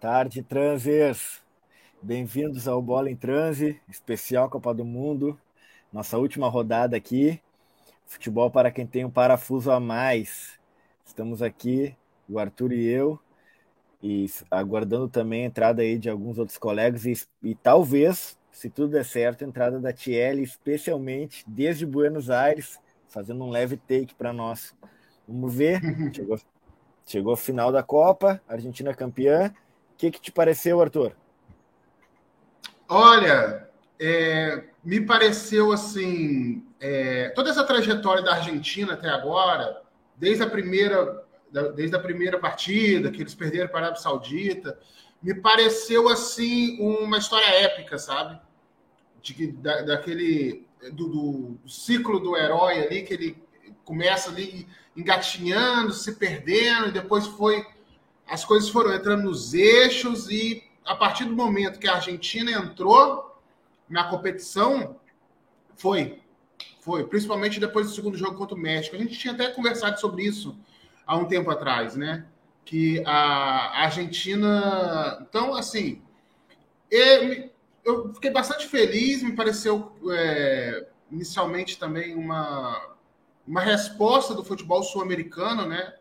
tarde, transers. Bem-vindos ao Bola em Transe, especial Copa do Mundo. Nossa última rodada aqui. Futebol para quem tem um parafuso a mais. Estamos aqui, o Arthur e eu, e aguardando também a entrada aí de alguns outros colegas e, e talvez, se tudo der certo, a entrada da Tiele, especialmente desde Buenos Aires, fazendo um leve take para nós. Vamos ver. Chegou, chegou a final da Copa, Argentina campeã que, que te pareceu, Arthur? Olha, é, me pareceu assim, é, toda essa trajetória da Argentina até agora, desde a primeira, desde a primeira partida que eles perderam para a Arábia Saudita, me pareceu assim uma história épica, sabe? De, da, daquele do, do, ciclo do herói ali que ele começa ali engatinhando, se perdendo, e depois foi as coisas foram entrando nos eixos e a partir do momento que a Argentina entrou na competição, foi. Foi, principalmente depois do segundo jogo contra o México. A gente tinha até conversado sobre isso há um tempo atrás, né? Que a Argentina. Então, assim, eu fiquei bastante feliz, me pareceu é, inicialmente também uma, uma resposta do futebol sul-americano, né?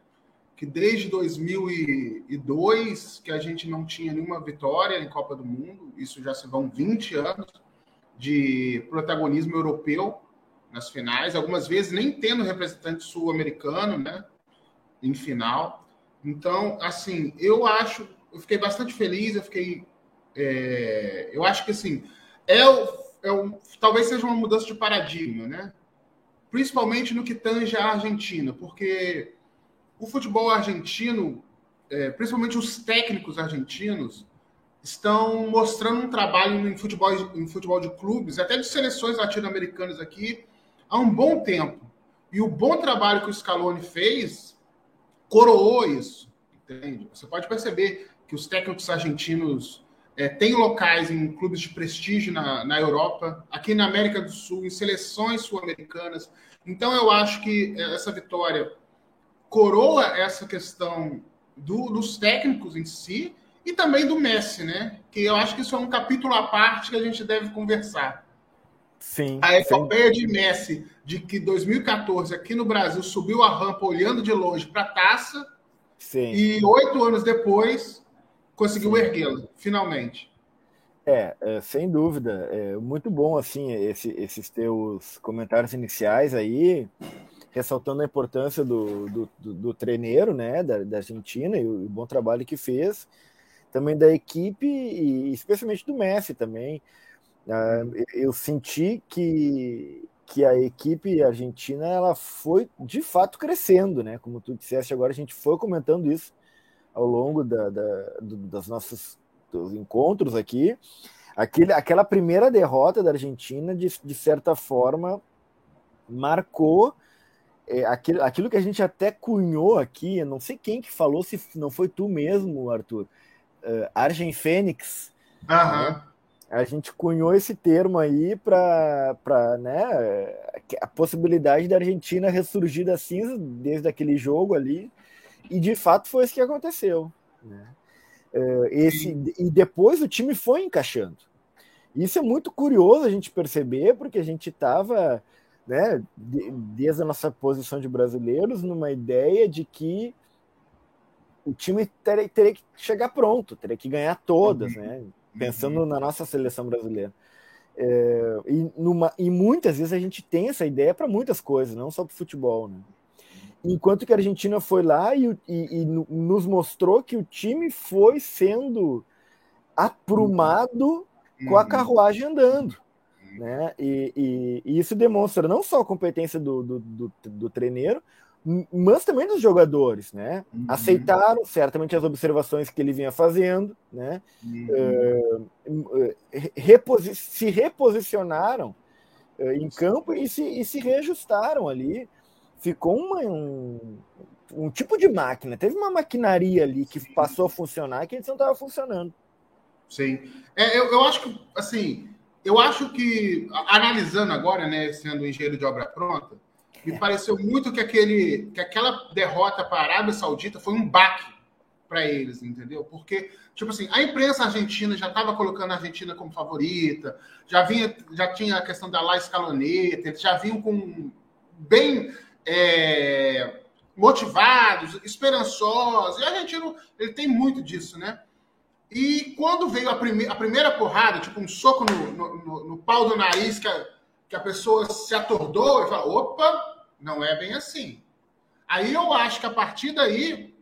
Que desde 2002 que a gente não tinha nenhuma vitória em Copa do Mundo, isso já se vão 20 anos de protagonismo europeu nas finais, algumas vezes nem tendo representante sul-americano, né, em final. Então, assim, eu acho, eu fiquei bastante feliz, eu fiquei, é, eu acho que assim é é o, talvez seja uma mudança de paradigma, né? Principalmente no que tange a Argentina, porque o futebol argentino, é, principalmente os técnicos argentinos, estão mostrando um trabalho em futebol, em futebol de clubes, até de seleções latino-americanas aqui, há um bom tempo. E o bom trabalho que o Scaloni fez coroou isso, entende? Você pode perceber que os técnicos argentinos é, têm locais em clubes de prestígio na, na Europa, aqui na América do Sul, em seleções sul-americanas. Então, eu acho que essa vitória coroa essa questão do, dos técnicos em si e também do Messi, né? Que eu acho que isso é um capítulo à parte que a gente deve conversar. Sim. A epopeia de Messi, de que 2014 aqui no Brasil subiu a rampa olhando de longe para a taça, sim. e oito anos depois conseguiu erguê-la, finalmente. É, é, sem dúvida. É muito bom assim esse, esses teus comentários iniciais aí ressaltando a importância do, do, do, do treineiro, né, da, da Argentina e o, o, bom trabalho que fez, também da equipe e especialmente do Messi também. Uh, eu senti que, que a equipe argentina ela foi de fato crescendo, né? Como tu disseste agora, a gente foi comentando isso ao longo da, da, do, das nossos dos encontros aqui. Aquele, aquela primeira derrota da Argentina, de, de certa forma, marcou é, aquilo, aquilo que a gente até cunhou aqui, não sei quem que falou, se não foi tu mesmo, Arthur, uh, Argen Fênix. Né? A gente cunhou esse termo aí para né, a possibilidade da Argentina ressurgir da cinza desde aquele jogo ali, e de fato foi isso que aconteceu. Né? Uh, esse, e depois o time foi encaixando. Isso é muito curioso a gente perceber, porque a gente estava né, desde a nossa posição de brasileiros, numa ideia de que o time teria, teria que chegar pronto, teria que ganhar todas, uhum. né? Pensando uhum. na nossa seleção brasileira. É, e, numa, e muitas vezes a gente tem essa ideia para muitas coisas, não só para o futebol, né? Enquanto que a Argentina foi lá e, e, e, nos mostrou que o time foi sendo aprumado uhum. com a uhum. carruagem andando. Né? E, e, e, isso demonstra não só a competência do, do, do, do treineiro, mas também dos jogadores, né? Uhum. Aceitaram certamente as observações que ele vinha fazendo, né? Uhum. Uh, reposi se reposicionaram uh, em campo e se, e se reajustaram ali. Ficou uma, um, um tipo de máquina, teve uma maquinaria ali que Sim. passou a funcionar que eles não estava funcionando. Sim. É, eu, eu acho que, assim, eu acho que, analisando agora, né, sendo engenheiro de obra pronta, me é. pareceu muito que, aquele, que aquela derrota para a Arábia Saudita foi um baque para eles, entendeu? Porque Tipo assim, a imprensa argentina já estava colocando a Argentina como favorita, já vinha, já tinha a questão da La Escaloneta, eles já vinham com bem é, motivados, esperançosos. E o argentino ele tem muito disso, né? E quando veio a, prime a primeira porrada, tipo um soco no, no, no, no pau do nariz, que a, que a pessoa se atordou e falou: opa, não é bem assim. Aí eu acho que a partir daí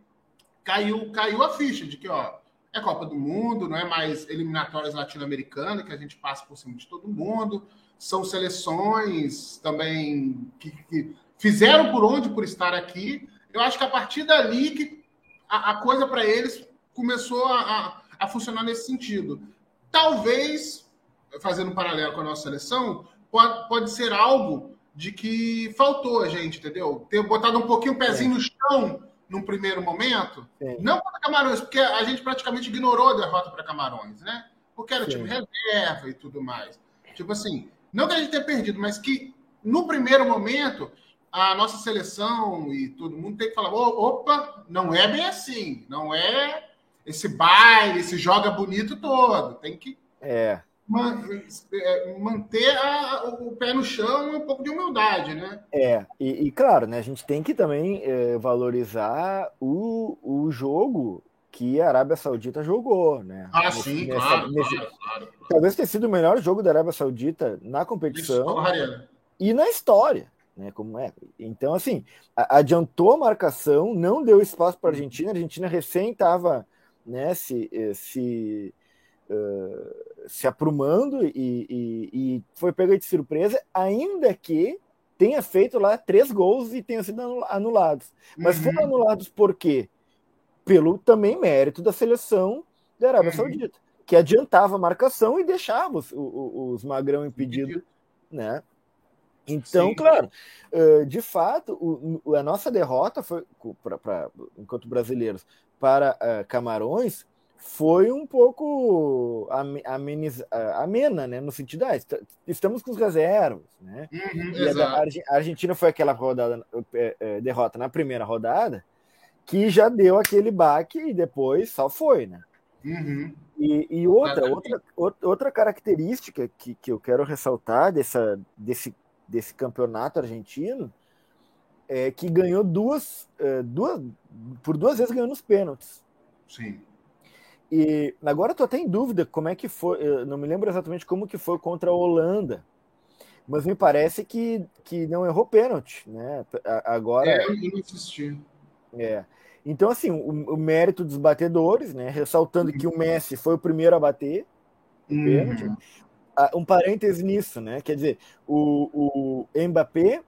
caiu, caiu a ficha de que, ó, é Copa do Mundo, não é mais eliminatórias latino-americanas, que a gente passa por cima de todo mundo. São seleções também que, que fizeram por onde por estar aqui. Eu acho que a partir dali que a, a coisa para eles começou a, a, a, funcionar nesse sentido. Talvez, fazendo um paralelo com a nossa seleção, pode, pode ser algo de que faltou a gente, entendeu? Ter botado um pouquinho o pezinho é. no chão num primeiro momento. Sim. Não para Camarões, porque a gente praticamente ignorou a derrota para Camarões, né? Porque era Sim. tipo reserva e tudo mais. Tipo assim, não que a gente tenha perdido, mas que no primeiro momento a nossa seleção e todo mundo tem que falar: opa, não é bem assim, não é esse baile, esse joga bonito todo. Tem que. É. É, manter a, o pé no chão e um pouco de humildade, né? É, e, e claro, né, a gente tem que também é, valorizar o, o jogo que a Arábia Saudita jogou, né? Ah, nesse, sim, nessa, claro, nesse, claro, claro, Talvez tenha sido o melhor jogo da Arábia Saudita na competição e na história, né? Como é. Então, assim, adiantou a marcação, não deu espaço para a Argentina. A Argentina recém estava né, se, eh, se uh, se aprumando e, e, e foi pega de surpresa, ainda que tenha feito lá três gols e tenham sido anulados. Mas uhum. foram anulados por quê? Pelo também mérito da seleção da Arábia uhum. Saudita, que adiantava a marcação e deixava os, os, os magrão impedidos, né? Então, Sim. claro, de fato, a nossa derrota foi, pra, pra, enquanto brasileiros, para Camarões foi um pouco ameniz, amena, né? No sentido, ah, estamos com os reservas, né? Uhum, e a, a, Argentina foi aquela rodada, é, derrota na primeira rodada, que já deu aquele baque e depois só foi, né? Uhum. E, e outra, outra, outra característica que, que eu quero ressaltar dessa, desse, desse campeonato argentino é que ganhou duas, é, duas por duas vezes ganhou nos pênaltis. Sim. E agora estou até em dúvida como é que foi, não me lembro exatamente como que foi contra a Holanda, mas me parece que, que não errou pênalti, né? Agora. É, eu não assisti. É. Então, assim, o, o mérito dos batedores, né? Ressaltando que o Messi foi o primeiro a bater o uhum. pênalti. Um parêntese nisso, né? Quer dizer, o, o Mbappé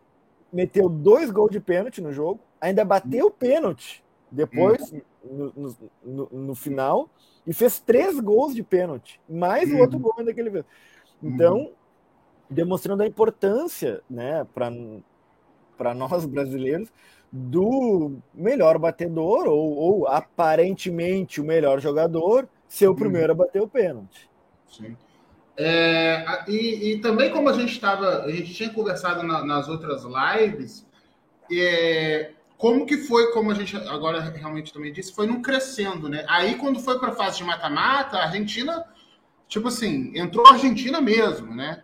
meteu dois gols de pênalti no jogo, ainda bateu o pênalti depois, uhum. no, no, no, final, e fez três gols de pênalti, mais o outro uhum. gol ainda que ele fez. Então, uhum. demonstrando a importância, né, para nós brasileiros, do melhor batedor, ou, ou, aparentemente o melhor jogador, ser o primeiro a bater o pênalti. Sim. É, e, e, também como a gente estava, a gente tinha conversado na, nas outras lives, é, como que foi, como a gente agora realmente também disse, foi num crescendo, né? Aí quando foi para a fase de mata-mata, a Argentina, tipo assim, entrou a Argentina mesmo, né?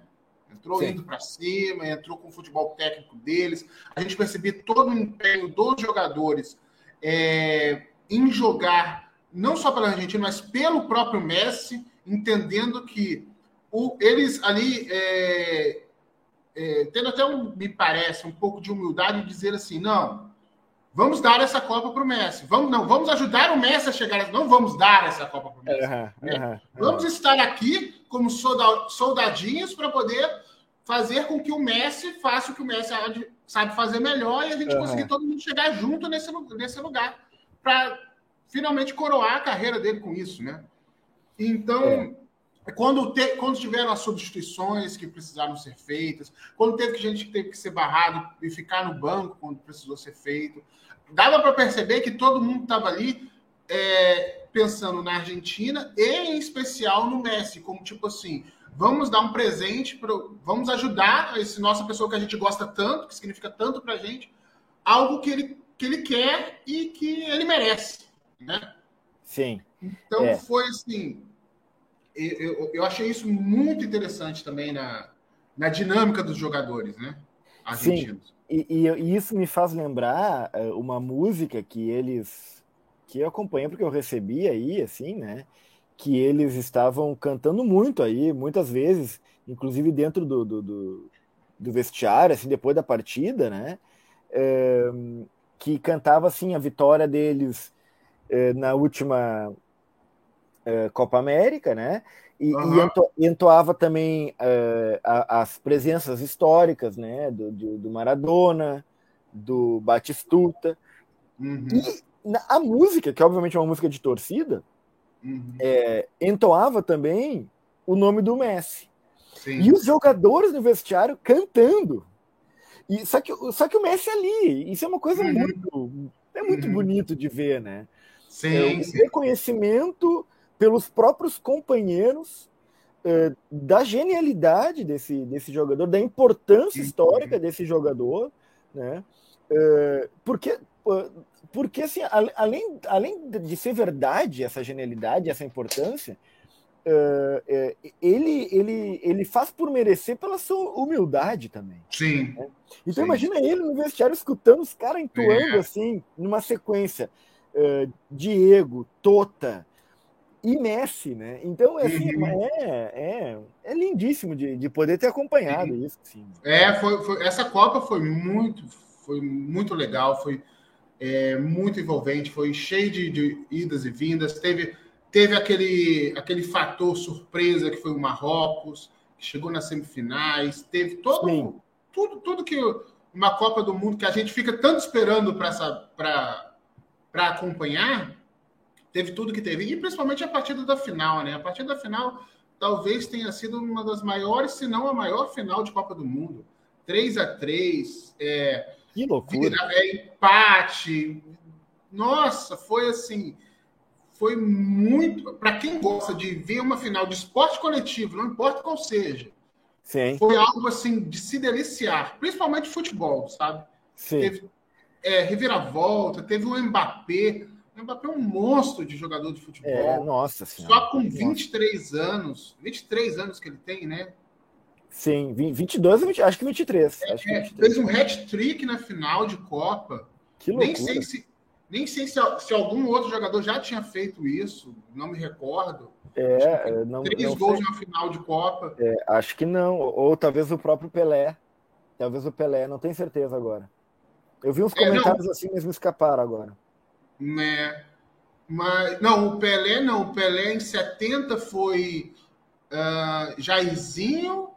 Entrou Sim. indo para cima, entrou com o futebol técnico deles. A gente percebia todo o empenho dos jogadores é, em jogar, não só pela Argentina, mas pelo próprio Messi, entendendo que o, eles ali, é, é, tendo até, um, me parece, um pouco de humildade, dizer assim: não, Vamos dar essa Copa para o Messi. Vamos, não, vamos ajudar o Messi a chegar. Não vamos dar essa Copa para o Messi. Uhum, uhum, vamos uhum. estar aqui como soldadinhos para poder fazer com que o Messi faça o que o Messi sabe fazer melhor e a gente conseguir todo mundo chegar junto nesse, nesse lugar para finalmente coroar a carreira dele com isso, né? Então, é. Quando, te, quando tiveram as substituições que precisaram ser feitas, quando teve que gente que teve que ser barrado e ficar no banco quando precisou ser feito, dava para perceber que todo mundo estava ali é, pensando na Argentina e em especial no Messi, como tipo assim, vamos dar um presente, pro, vamos ajudar esse nossa pessoa que a gente gosta tanto, que significa tanto para a gente, algo que ele, que ele quer e que ele merece, né? Sim, Então é. foi assim. Eu, eu achei isso muito interessante também na, na dinâmica dos jogadores, né? Argentinos. Sim. E, e, e, isso me faz lembrar é, uma música que eles que eu acompanhei porque eu recebi aí, assim, né? Que eles estavam cantando muito aí, muitas vezes, inclusive dentro do, do, do, do vestiário, assim, depois da partida, né? É, que cantava assim a vitória deles é, na última é, Copa América, né? E, uhum. e entoava também uh, as presenças históricas, né? Do, do, do Maradona, do Batistuta. Uhum. E a música, que obviamente é uma música de torcida, uhum. é, entoava também o nome do Messi. Sim. E os jogadores no vestiário cantando. E, só, que, só que o Messi ali, isso é uma coisa uhum. muito. É muito uhum. bonito de ver, né? Sim, é, o sim. reconhecimento pelos próprios companheiros é, da genialidade desse, desse jogador, da importância histórica desse jogador, né? É, porque, porque assim, além, além de ser verdade essa genialidade, essa importância, é, ele, ele, ele faz por merecer pela sua humildade também. Sim. Né? Então Sim. imagina ele no vestiário escutando os caras entoando é. assim, numa sequência. Diego, Tota, e Messi, né? Então, assim, uhum. é, é, é lindíssimo de, de poder ter acompanhado isso. Sim. É, foi, foi, essa Copa foi muito, foi muito legal, foi é, muito envolvente, foi cheio de, de, idas e vindas. Teve, teve aquele, aquele fator surpresa que foi o Marrocos, que chegou nas semifinais, teve todo, tudo, tudo que uma Copa do Mundo que a gente fica tanto esperando para acompanhar teve tudo que teve. E principalmente a partida da final, né? A partida da final talvez tenha sido uma das maiores, se não a maior final de Copa do Mundo. 3 a 3 é, Que loucura. É, empate. Nossa, foi assim. Foi muito. Para quem gosta de ver uma final de esporte coletivo, não importa qual seja, Sim. foi algo assim de se deliciar, principalmente futebol, sabe? Sim. Teve é, reviravolta, teve o Mbappé o Mbappé é um monstro de jogador de futebol. É, nossa senhora. Só com 23 nossa. anos. 23 anos que ele tem, né? Sim, 22, acho que 23. É, acho que 23. Fez um hat-trick na final de Copa. Que loucura. Nem sei, se, nem sei se, se, algum outro jogador já tinha feito isso, não me recordo. É, não, três não gols sei. na final de Copa. É, acho que não, ou talvez o próprio Pelé. Talvez o Pelé, não tenho certeza agora. Eu vi uns comentários é, assim, mas me escaparam agora né? Mas, não, o Pelé não. O Pelé em 70 foi uh, Jairzinho,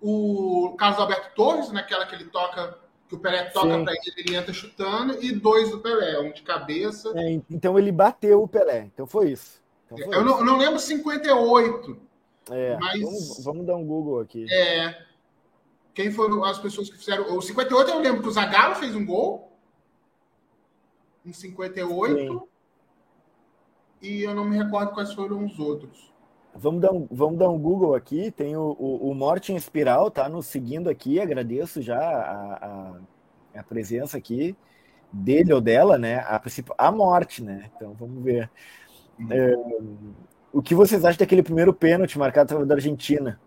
o Carlos Alberto Torres, naquela que ele toca, que o Pelé toca para ele, ele entra chutando, e dois do Pelé, um de cabeça. É, então ele bateu o Pelé, então foi isso. Então foi eu, isso. Não, não lembro 58. É, mas... Vamos, vamos, dar um Google aqui. É. Quem foram as pessoas que fizeram. O 58 eu lembro que o Zagallo fez um gol em 58. Sim. E eu não me recordo quais foram os outros. Vamos dar um, vamos dar um Google aqui. Tem o, o, o Morte em Espiral, tá nos seguindo aqui. Agradeço já a, a, a, presença aqui dele ou dela, né? A princípio, a morte, né? Então vamos ver. É, o que vocês acham daquele primeiro pênalti marcado da Argentina?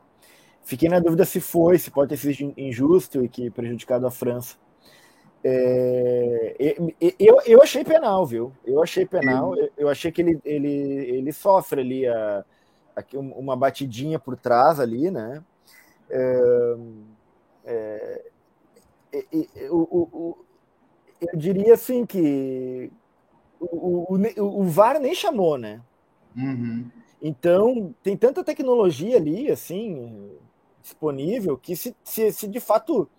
Fiquei na dúvida se foi, se pode ter sido injusto e que prejudicado a França. É, eu, eu achei penal, viu? Eu achei penal. Eu achei que ele, ele, ele sofre ali a, a, uma batidinha por trás ali, né? É, é, o, o, eu diria assim que o, o, o VAR nem chamou, né? Uhum. Então tem tanta tecnologia ali, assim, disponível que se, se, se de fato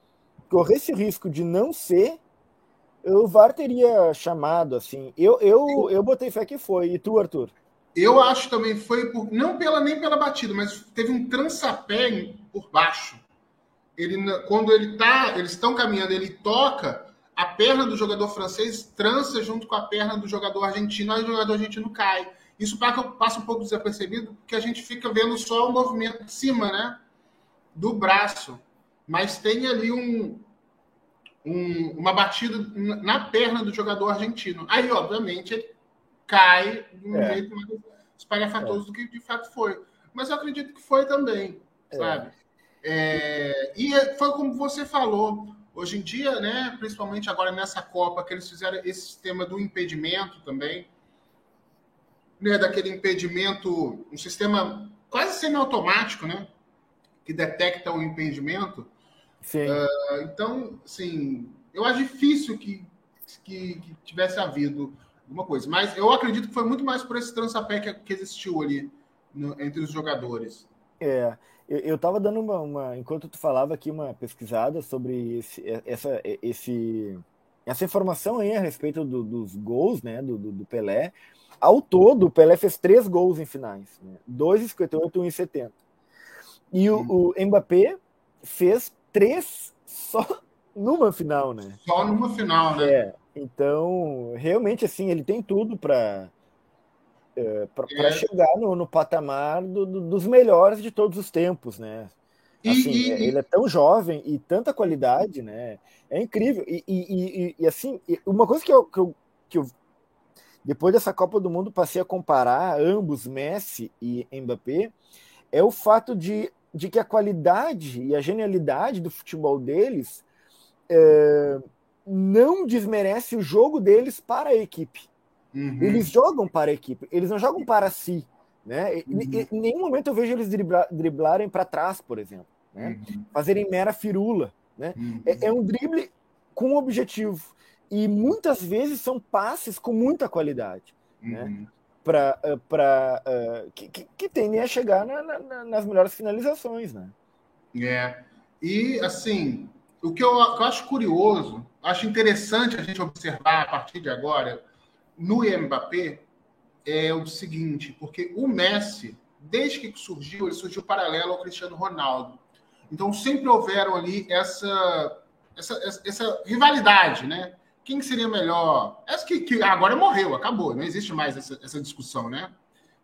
corresse risco de não ser, o VAR teria chamado, assim. Eu, eu, eu botei fé que foi. E tu, Arthur? Eu acho também foi por, não pela nem pela batida, mas teve um trançapé por baixo. Ele quando ele tá, eles estão caminhando, ele toca a perna do jogador francês trança junto com a perna do jogador argentino, aí o jogador argentino cai. Isso passa um pouco desapercebido, porque a gente fica vendo só o movimento de cima, né? Do braço mas tem ali um, um, uma batida na perna do jogador argentino. Aí, obviamente, ele cai de um é. jeito mais... espalhafatoso é. do que de fato foi. Mas eu acredito que foi também, é. sabe? É, e é, foi como você falou, hoje em dia, né, principalmente agora nessa Copa, que eles fizeram esse sistema do impedimento também, né, daquele impedimento, um sistema quase semiautomático, né, que detecta o impedimento. Uh, então, assim, eu acho difícil que, que, que, tivesse havido alguma coisa, mas eu acredito que foi muito mais por esse trançapé que, que existiu ali no, entre os jogadores. É, eu estava dando uma, uma, enquanto tu falava aqui, uma pesquisada sobre esse, essa, esse, essa informação aí a respeito do, dos gols, né, do, do, do, Pelé. Ao todo, o Pelé fez três gols em finais, né, 2,58 e 1,70. E o, o Mbappé fez três só numa final, né? Só numa final, né? É, então, realmente, assim, ele tem tudo para é, para é. chegar no, no patamar do, do, dos melhores de todos os tempos, né? Assim, e, e, ele é tão jovem e tanta qualidade, né? É incrível. E, e, e assim, uma coisa que eu, que eu, que, eu, depois dessa Copa do Mundo passei a comparar ambos, Messi e Mbappé, é o fato de, de que a qualidade e a genialidade do futebol deles é, não desmerece o jogo deles para a equipe. Uhum. Eles jogam para a equipe, eles não jogam para si. Né? Uhum. Em nenhum momento eu vejo eles dribla, driblarem para trás, por exemplo. Né? Uhum. Fazerem mera firula. Né? Uhum. É, é, um drible com objetivo. E muitas vezes são passes com muita qualidade. Né? Pra, eh, pra, uh, que, que, que tendem a chegar na, na, nas melhores finalizações. Né? É. E assim, o que eu, que eu acho curioso, acho interessante a gente observar a partir de agora no Mbappé é o seguinte, porque o Messi, desde que surgiu, ele surgiu paralelo ao Cristiano Ronaldo. Então sempre houveram ali essa essa, essa rivalidade, né? Quem seria melhor? Essa que, que agora morreu, acabou, não existe mais essa, essa discussão, né?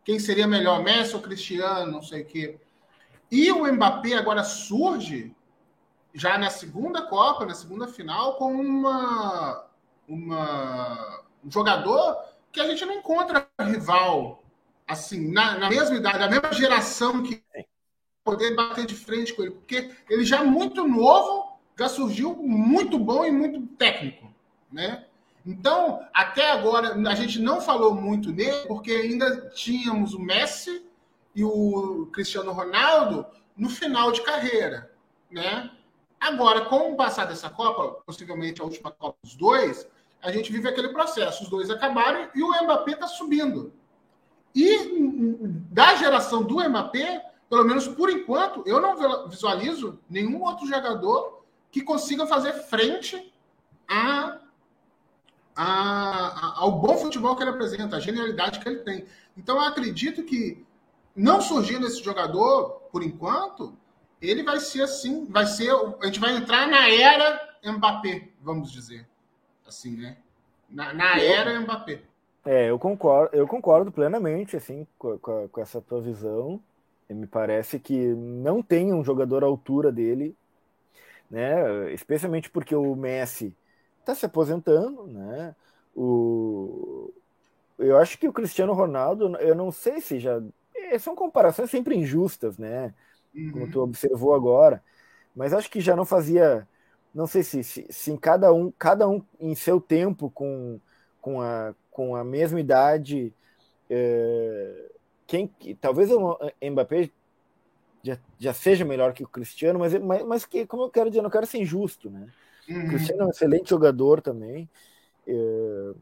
Quem seria melhor, Messi ou Cristiano, não sei o quê. E o Mbappé agora surge já na segunda Copa, na segunda final, com uma, uma um jogador que a gente não encontra rival assim, na, na mesma idade, na mesma geração que poder bater de frente com ele, porque ele já muito novo, já surgiu muito bom e muito técnico, né? Então, até agora, a gente não falou muito nele, porque ainda tínhamos o Messi e o Cristiano Ronaldo no final de carreira, né? Agora, com o passar dessa Copa, possivelmente a última Copa dos dois, a gente vive aquele processo. Os dois acabaram e o Mbappé está subindo. E da geração do Mbappé, pelo menos por enquanto, eu não visualizo nenhum outro jogador que consiga fazer frente a, a, a, ao bom futebol que ele apresenta, a genialidade que ele tem. Então eu acredito que não surgindo esse jogador, por enquanto, ele vai ser assim, vai ser, a gente vai entrar na era Mbappé, vamos dizer assim, né? Na, na era Mbappé. É, eu concordo, eu concordo plenamente, assim, com, com, com essa tua visão. E me parece que não tem um jogador à altura dele, né? Especialmente porque o Messi está se aposentando, né? O, eu acho que o Cristiano Ronaldo, eu não sei se já é, são comparações sempre injustas, né? Como uhum. tu observou agora, mas acho que já não fazia não sei se, se, se, em cada um, cada um em seu tempo, com, com, a, com a mesma idade, é, quem, talvez o Mbappé já, já seja melhor que o Cristiano, mas, mas, mas que, como eu quero dizer, não quero ser injusto, né? Uhum. Cristiano é um excelente jogador também. É,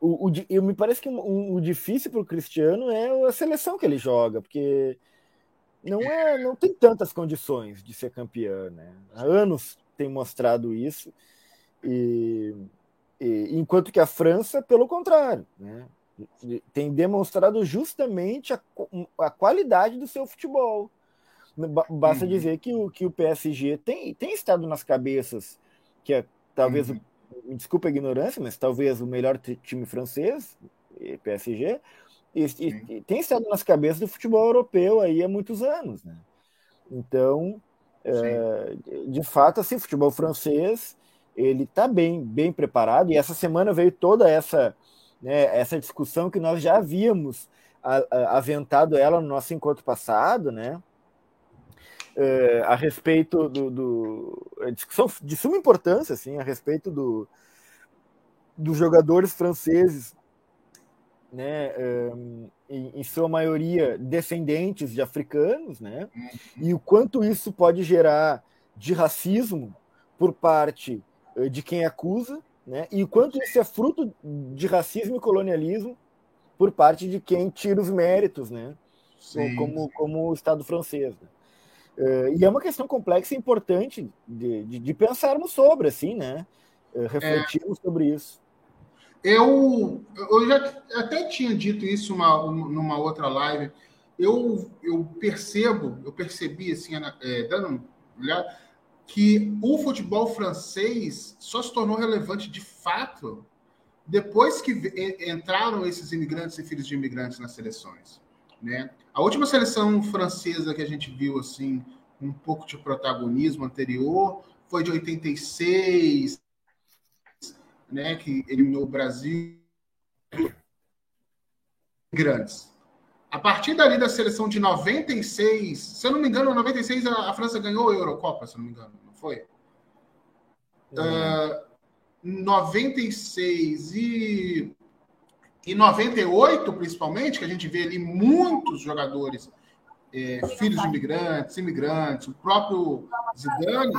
o, o, o, me parece que o, o difícil para o Cristiano é a seleção que ele joga, porque não é não tem tantas condições de ser campeão, né? Há anos tem mostrado isso, e, e, enquanto que a França, pelo contrário, né, tem demonstrado justamente a, a qualidade do seu futebol. Basta uhum. dizer que o, que o PSG tem, tem estado nas cabeças, que é talvez, uhum. o, me desculpa a ignorância, mas talvez o melhor time francês, PSG, e, e, tem estado nas cabeças do futebol europeu aí há muitos anos. Né? Então, é, de fato, assim, o futebol francês ele está bem, bem preparado e essa semana veio toda essa, né, essa discussão que nós já havíamos aventado ela no nosso encontro passado, né? É, a respeito do, do é discussão de suma importância, assim, a respeito do, dos jogadores franceses, né, é, em, em, sua maioria descendentes de africanos, né, e o quanto isso pode gerar de racismo por parte é, de quem acusa, né, e o quanto isso é fruto de racismo e colonialismo por parte de quem tira os méritos, né, Sim. como, como o Estado francês. Né. Uh, e é uma questão complexa e importante de, de, de pensarmos sobre, assim, né? Uh, refletirmos é, sobre isso. Eu, eu já até tinha dito isso uma, numa outra live. Eu, eu percebo, eu percebi, assim, é, dando olhar, que o futebol francês só se tornou relevante de fato depois que entraram esses imigrantes e filhos de imigrantes nas seleções. Né? A última seleção francesa que a gente viu assim um pouco de protagonismo anterior foi de 86, né, que eliminou o Brasil grandes. A partir dali da seleção de 96, se eu não me engano, 96 a, a França ganhou a Eurocopa, se eu não me engano, não foi? Uhum. Uh, 96 e em 98, principalmente, que a gente vê ali muitos jogadores, é, filhos de imigrantes, imigrantes, o próprio Zidane.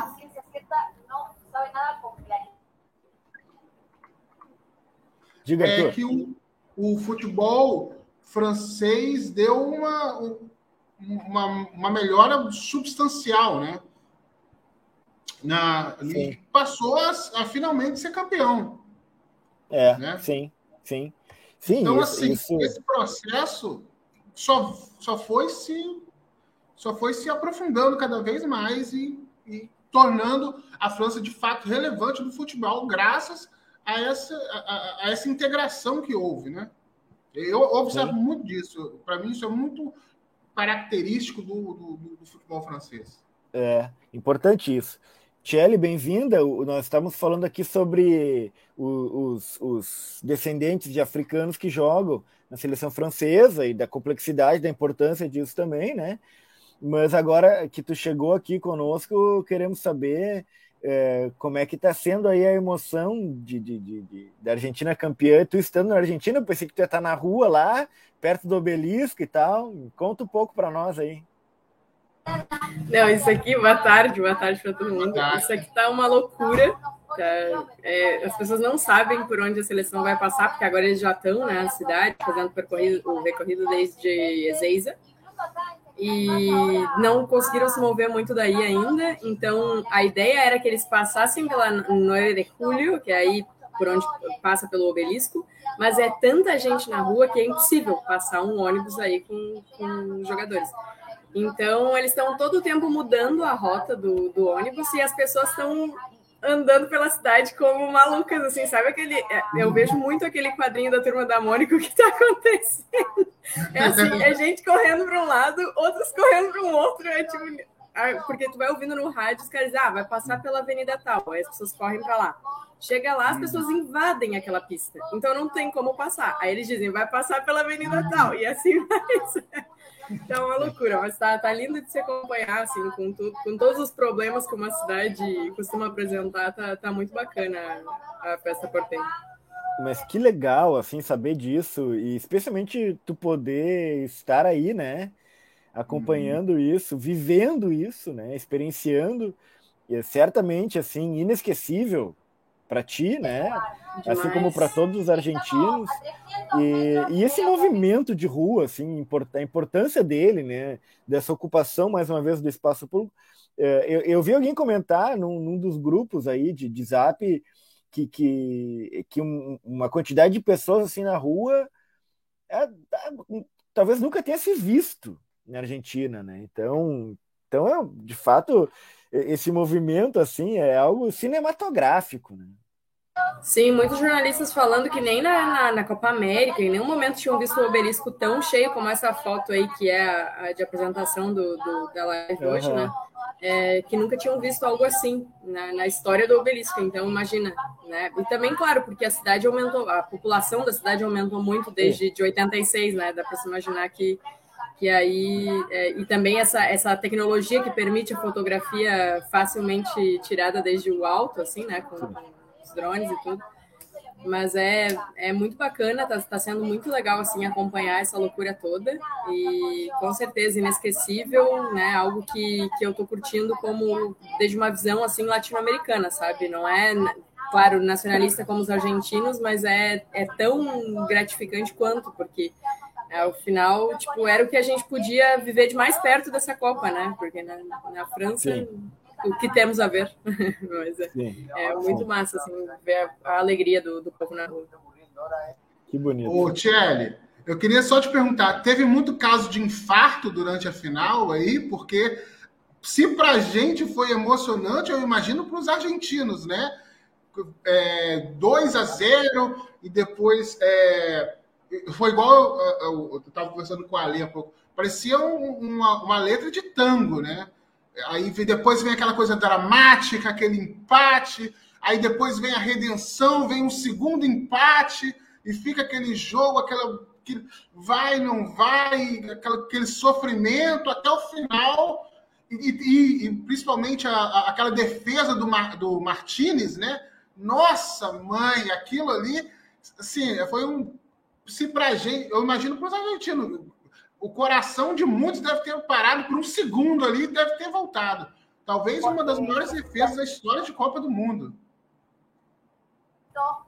Diga é que o, o futebol francês deu uma, uma, uma melhora substancial, né? Na, e passou a, a, finalmente ser campeão. É, né? sim, sim. Sim, então, isso, assim, isso... esse processo só, só, foi se, só foi se aprofundando cada vez mais e, e tornando a França de fato relevante no futebol, graças a essa, a, a essa integração que houve, né? Eu observo Sim. muito disso. Para mim, isso é muito característico do, do, do, futebol francês. É, importante isso. Tchelle, bem-vinda. Nós estamos falando aqui sobre os, os, descendentes de africanos que jogam na seleção francesa e da complexidade, da importância disso também, né? Mas agora que tu chegou aqui conosco, queremos saber é, como é que está sendo aí a emoção de, de, de, de, da Argentina campeã. Tu estando na Argentina, eu pensei que tu ia estar na rua lá, perto do obelisco e tal. Conta um pouco para nós aí. Não, isso aqui, boa tarde, boa tarde para todo mundo. Isso aqui tá uma loucura. Tá? É, as pessoas não sabem por onde a seleção vai passar, porque agora eles já estão né, na cidade, fazendo o recorrido desde Ezeiza. E não conseguiram se mover muito daí ainda. Então, a ideia era que eles passassem pela 9 de julho, que é aí por onde passa pelo obelisco, mas é tanta gente na rua que é impossível passar um ônibus aí com, com jogadores. Então, eles estão todo o tempo mudando a rota do, do ônibus e as pessoas estão andando pela cidade como malucas, assim, sabe aquele... É, eu vejo muito aquele quadrinho da Turma da Mônica, o que está acontecendo? É assim, é gente correndo para um lado, outros correndo para um outro, é tipo... Porque tu vai ouvindo no rádio, os caras dizem, ah, vai passar pela avenida tal, aí as pessoas correm para lá. Chega lá, as pessoas invadem aquela pista, então não tem como passar. Aí eles dizem, vai passar pela avenida tal, e assim vai. É uma loucura, mas tá, tá lindo de se acompanhar, assim, com, tudo, com todos os problemas que uma cidade costuma apresentar, tá, tá muito bacana a, a festa portenha. Mas que legal, assim, saber disso, e especialmente tu poder estar aí, né, acompanhando uhum. isso, vivendo isso, né, experienciando, e é certamente, assim, inesquecível para ti, né, assim como para todos os argentinos. E, e, esse movimento de rua, assim, a importância dele, né, dessa ocupação, mais uma vez, do espaço público. É, eu, eu vi alguém comentar num, num dos grupos aí de, de zap que, que, que um, uma quantidade de pessoas assim na rua é, é, talvez nunca tenha se visto na Argentina, né? Então, então é, de fato, esse movimento assim é algo cinematográfico, né? Sim, muitos jornalistas falando que nem na, na, na, Copa América, em nenhum momento tinham visto o obelisco tão cheio como essa foto aí, que é a, a de apresentação do, do da live hoje, né? é, que nunca tinham visto algo assim na, na, história do obelisco. Então, imagina, né? E também, claro, porque a cidade aumentou, a população da cidade aumentou muito desde de 86, né? Dá para se imaginar que, que aí. É, e também essa, essa tecnologia que permite a fotografia facilmente tirada desde o alto, assim, né? Com, drones e tudo. Mas é, é muito bacana, tá, tá sendo muito legal assim acompanhar essa loucura toda e com certeza inesquecível, né? Algo que, que eu tô curtindo como desde uma visão assim latino-americana, sabe? Não é claro nacionalista como os argentinos, mas é, é tão gratificante quanto porque ao final tipo era o que a gente podia viver de mais perto dessa Copa, né? Porque na, na França Sim o que temos a ver. Mas é, é muito massa assim, ver a, alegria do, do povo na rua. Que bonito. Ô, Tchelle, eu queria só te perguntar: teve muito caso de infarto durante a final aí? Porque se para a gente foi emocionante, eu imagino para os argentinos, né? É, 2 a 0 e depois é, foi igual eu estava conversando com a Ali há pouco, parecia uma, uma letra de tango, né? Aí depois vem aquela coisa dramática, aquele empate. Aí depois vem a redenção, vem um segundo empate e fica aquele jogo, aquela que vai, não vai, aquela, aquele sofrimento até o final. E, e, e principalmente a, a, aquela defesa do, Mar, do Martinez, né? Nossa, mãe, aquilo ali, assim, foi um. Se pra gente, eu imagino para os argentinos, o coração de muitos deve ter parado por um segundo ali e deve ter voltado. Talvez uma das maiores defesas da história de Copa do Mundo.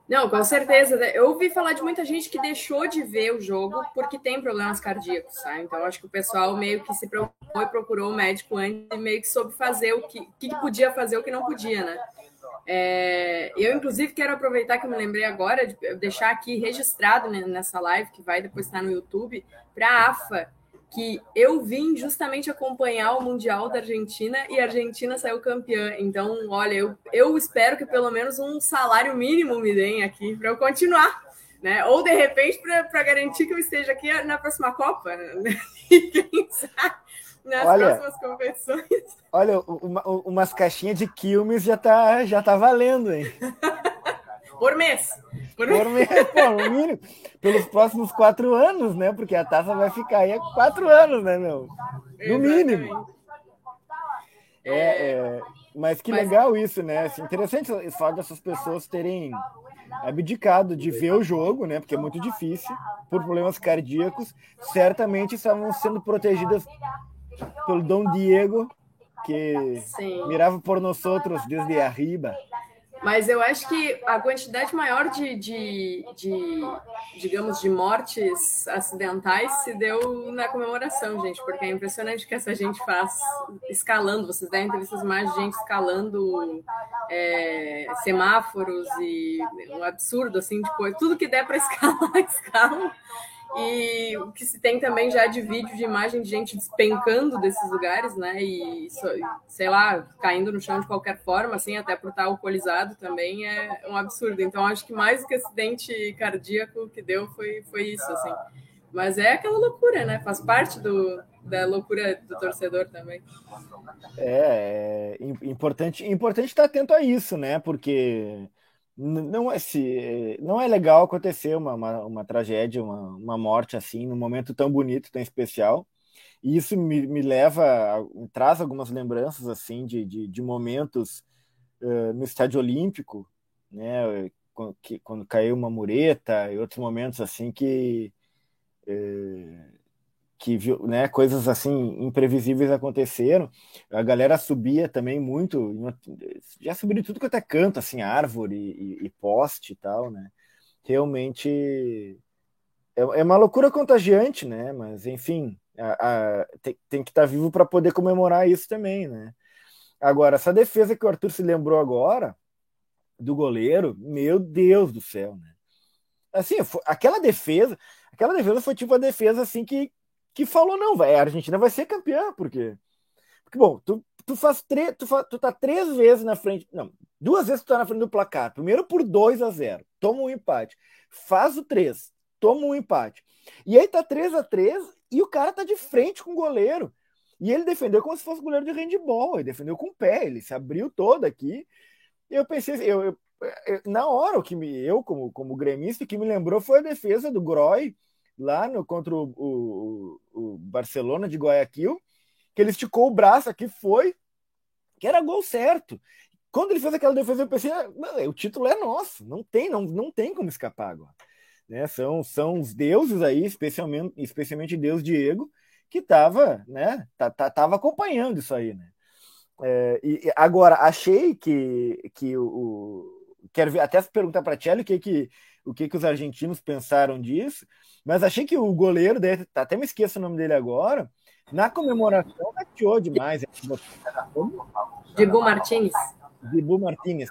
Não, com certeza. Eu ouvi falar de muita gente que deixou de ver o jogo porque tem problemas cardíacos, tá? Então, acho que o pessoal meio que se preocupou e procurou o médico antes e meio que soube fazer o que, que podia fazer o que não podia, né? É, eu, inclusive, quero aproveitar que eu me lembrei agora de deixar aqui registrado nessa live, que vai depois estar no YouTube, para a AFA, que eu vim justamente acompanhar o Mundial da Argentina e a Argentina saiu campeã. Então, olha, eu, eu espero que pelo menos um salário mínimo me deem aqui para eu continuar. Né? Ou de repente para garantir que eu esteja aqui na próxima Copa. Né? Quem sabe nas olha, próximas competições. Olha, uma, umas caixinhas de quilmes já tá, já tá valendo, hein? Por mês. Por, Por mês, pô, mínimo. Pelos próximos quatro anos, né? Porque a taça vai ficar aí há quatro anos, né, meu? No mínimo. É, é, mas que mas... legal isso, né? Assim, interessante o fato dessas pessoas terem abdicado de ver o jogo, né? Porque é muito difícil, por problemas cardíacos. Certamente estavam sendo protegidas pelo Dom Diego, que Sim. mirava por nós outros desde arriba. Mas eu acho que a quantidade maior de, de, de, digamos, de mortes acidentais se deu na comemoração, gente, porque é impressionante que essa gente faz escalando. Vocês devem ter visto mais gente escalando é, semáforos e um absurdo, assim, de coisa. Tudo que der para escalar, escalam. E o que se tem também já de vídeo, de imagem de gente despencando desses lugares, né? E, sei lá, caindo no chão de qualquer forma, assim, até por estar alcoolizado também é um absurdo. Então, acho que mais do que acidente cardíaco que deu foi, foi isso, assim. Mas é aquela loucura, né? Faz parte do, da loucura do torcedor também. É, é importante, importante estar atento a isso, né? Porque não é se não é legal acontecer uma, uma, uma tragédia, uma, uma, morte assim, num momento tão bonito, tão especial. E isso me, me leva, traz algumas lembranças assim de, de, de momentos uh, no estádio olímpico, né, quando, que, quando caiu uma mureta e outros momentos assim que uh, que viu, né, coisas assim imprevisíveis aconteceram. A galera subia também muito, já subiu tudo quanto é canto, assim, árvore e, e poste e tal, né? Realmente é, é, uma loucura contagiante, né? Mas enfim, a, a, tem, tem, que estar tá vivo para poder comemorar isso também, né? Agora, essa defesa que o Arthur se lembrou agora do goleiro, meu Deus do céu, né? Assim, foi, aquela defesa, aquela defesa foi tipo a defesa assim que que falou: não, vai, a Argentina vai ser campeã, porque. Porque, bom, tu, tu faz três, tu, faz, tu tá três vezes na frente. Não, duas vezes tu tá na frente do placar. Primeiro por 2 a 0 toma um empate. Faz o 3, toma um empate. E aí tá 3 a 3 e o cara tá de frente com o goleiro. E ele defendeu como se fosse goleiro de handball, ele defendeu com o pé, ele se abriu todo aqui. Eu pensei, eu, eu, eu, na hora, o que me, eu, como, como gremista, o que me lembrou foi a defesa do Groy lá no, contra o, o, o Barcelona de Guayaquil, que ele esticou o braço aqui, foi, que era gol certo. Quando ele fez aquela defesa, eu pensei, o título é nosso, não tem, não, não tem como escapar agora. Né? São, são os deuses aí, especialmente, especialmente Deus Diego, que estava né, tava acompanhando isso aí. Né? É, e agora, achei que, que o. Quero ver, até perguntar para a Tchelle o que, que, o que, que os argentinos pensaram disso, mas achei que o goleiro, dele, até me esqueço o nome dele agora, na comemoração gateou demais. Dibu Martins. Dibu Martins.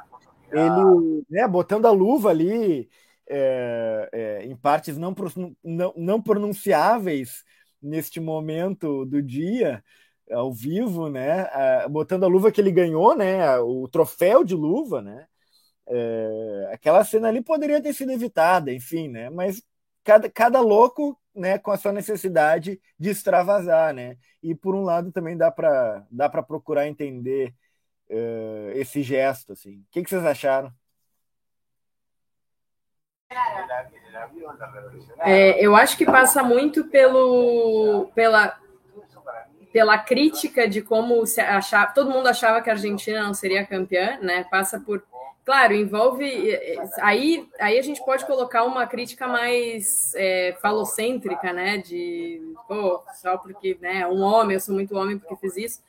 Ele, né, botando a luva ali é, é, em partes não, não, não pronunciáveis neste momento do dia, ao vivo, né, botando a luva que ele ganhou, né, o troféu de luva, né, é, aquela cena ali poderia ter sido evitada, enfim, né, mas cada, cada louco né, com a sua necessidade de extravasar, né? E por um lado também dá para dá para procurar entender uh, esse gesto, assim. O que, que vocês acharam? É, eu acho que passa muito pelo pela pela crítica de como se achava, todo mundo achava que a Argentina não seria campeã, né? Passa por Claro, envolve. Aí, aí a gente pode colocar uma crítica mais é, falocêntrica, né? De pô, só porque né, um homem, eu sou muito homem porque fiz isso.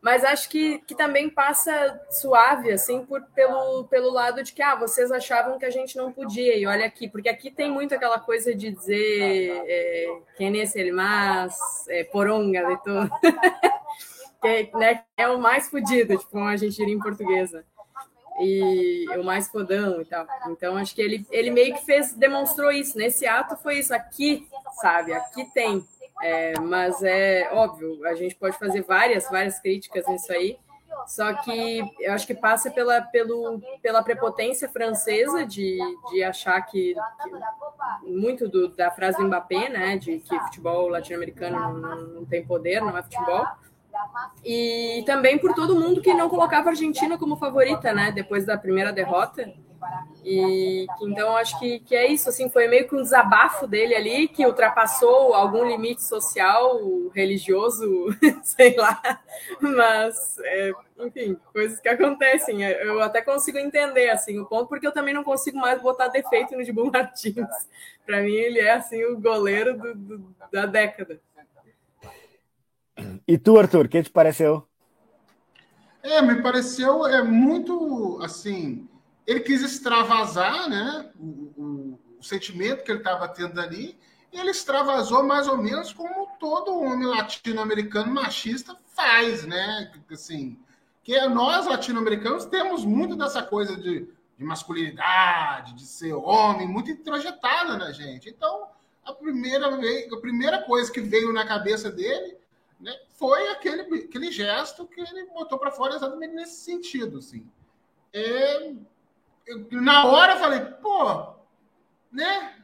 Mas acho que, que também passa suave, assim, por, pelo, pelo lado de que ah, vocês achavam que a gente não podia, e olha aqui, porque aqui tem muito aquela coisa de dizer é, quem é mas, é, poronga tudo. que né, é o mais fodido, tipo, uma argentina em portuguesa e o mais fodão e tal. Então acho que ele, ele meio que fez, demonstrou isso. Nesse ato foi isso. Aqui, sabe, aqui tem. É, mas é óbvio, a gente pode fazer várias, várias críticas nisso aí. Só que eu acho que passa pela, pelo, pela prepotência francesa de, de achar que, que muito do, da frase do Mbappé, né, de que futebol latino-americano não, não tem poder, não é futebol e também por todo mundo que não colocava a Argentina como favorita, né? Depois da primeira derrota. E então acho que, que é isso, assim, foi meio que um desabafo dele ali que ultrapassou algum limite social, religioso, sei lá. Mas, é, enfim, coisas que acontecem. Eu até consigo entender assim o ponto, porque eu também não consigo mais botar defeito no Dibu Martins. Para mim, ele é assim o goleiro do, do, da década. E tu, Arthur, o que te pareceu? É, me pareceu é muito assim. Ele quis extravasar, né? O, o, o sentimento que ele estava tendo ali. E ele extravasou mais ou menos como todo homem latino-americano machista faz, né? Assim, que nós latino-americanos temos muito dessa coisa de, de masculinidade, de ser homem, muito introjetada na gente. Então, a primeira a primeira coisa que veio na cabeça dele né, foi aquele, aquele gesto que ele botou para fora exatamente nesse sentido. Assim. É, eu, na hora eu falei, pô, né?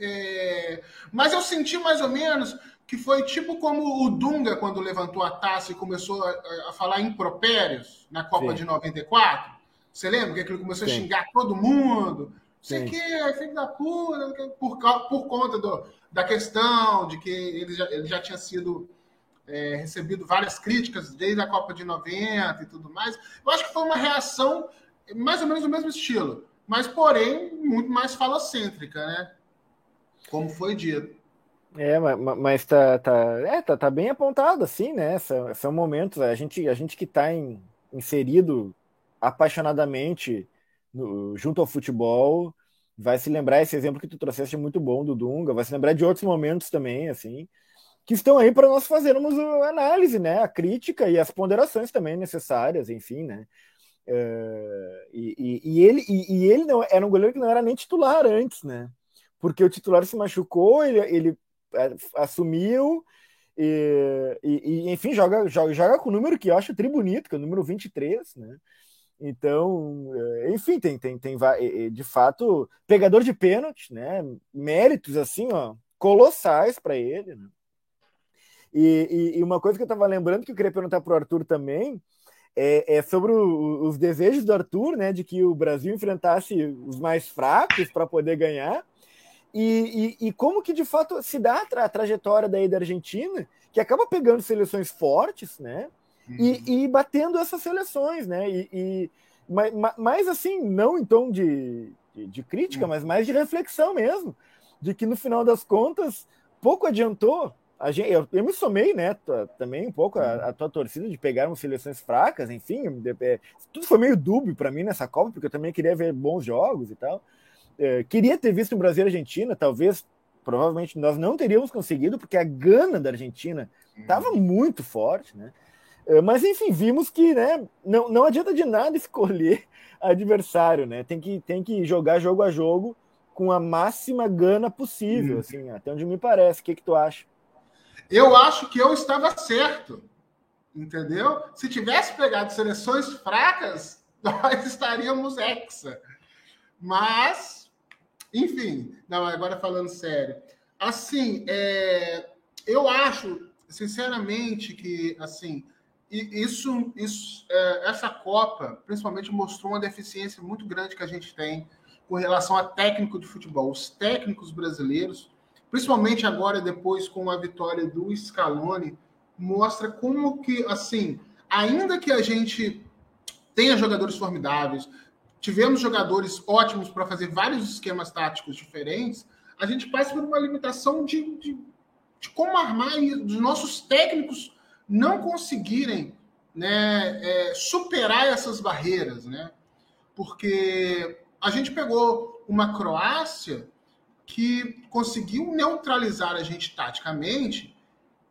É, mas eu senti mais ou menos que foi tipo como o Dunga, quando levantou a taça e começou a, a falar impropérios na Copa Sim. de 94. Você lembra que ele começou Sim. a xingar todo mundo? Sei que, filho da puta, por, por conta do, da questão de que ele já, ele já tinha sido é, recebido várias críticas desde a Copa de 90 e tudo mais. Eu acho que foi uma reação mais ou menos do mesmo estilo, mas porém muito mais falocêntrica, né? Como foi dito. É, mas, tá, tá, é, tá, tá bem apontado assim, né? São, são momentos, a gente, a gente que está inserido apaixonadamente no, junto ao futebol vai se lembrar esse exemplo que tu trouxeste muito bom do Dunga, vai se lembrar de outros momentos também, assim, que estão aí para nós fazermos a análise, né? A crítica e as ponderações também necessárias, enfim, né? Uh, e, e, e, ele, e, e, ele não era um goleiro que não era nem titular antes, né? Porque o titular se machucou, ele, ele é, assumiu e, e, enfim, joga, joga, joga com o número que eu acho tribunito, que é o número 23, né? Então, é, enfim, tem, tem, tem de fato pegador de pênalti, né? Méritos assim, ó, colossais para ele, né? E, e, e uma coisa que eu estava lembrando que eu queria perguntar para o Arthur também é, é sobre o, os desejos do Arthur, né, de que o Brasil enfrentasse os mais fracos para poder ganhar. E, e, e, como que de fato se dá a, tra a trajetória daí da Argentina, que acaba pegando seleções fortes, né? Uhum. E, e, batendo essas seleções, né? E, e mas, mas, assim, não em tom de, de, de crítica, uhum. mas mais de reflexão mesmo, de que no final das contas pouco adiantou. A gente, eu, eu me somei, né, também um pouco a, uhum. a tua torcida de pegarmos seleções fracas, enfim, de, é, tudo foi meio dúbio para mim nessa Copa, porque eu também queria ver bons jogos e tal. É, queria ter visto o Brasil e Argentina, talvez, provavelmente nós não teríamos conseguido, porque a gana da Argentina estava uhum. muito forte, né? É, mas enfim, vimos que né, não, não adianta de nada escolher adversário, né? Tem que, tem que jogar jogo a jogo com a máxima gana possível, hum. assim, até onde me parece. O que, que tu acha? Eu acho que eu estava certo, entendeu? Se tivesse pegado seleções fracas, nós estaríamos hexa. Mas, enfim, não, agora falando sério. Assim, é, eu acho, sinceramente, que assim isso, isso é, essa Copa, principalmente, mostrou uma deficiência muito grande que a gente tem com relação a técnico de futebol. Os técnicos brasileiros, principalmente agora, depois com a vitória do Scaloni, mostra como que, assim, ainda que a gente tenha jogadores formidáveis, tivemos jogadores ótimos para fazer vários esquemas táticos diferentes, a gente passa por uma limitação de, de, de como armar e dos nossos técnicos não conseguirem né, é, superar essas barreiras, né? Porque a gente pegou uma Croácia que conseguiu neutralizar a gente taticamente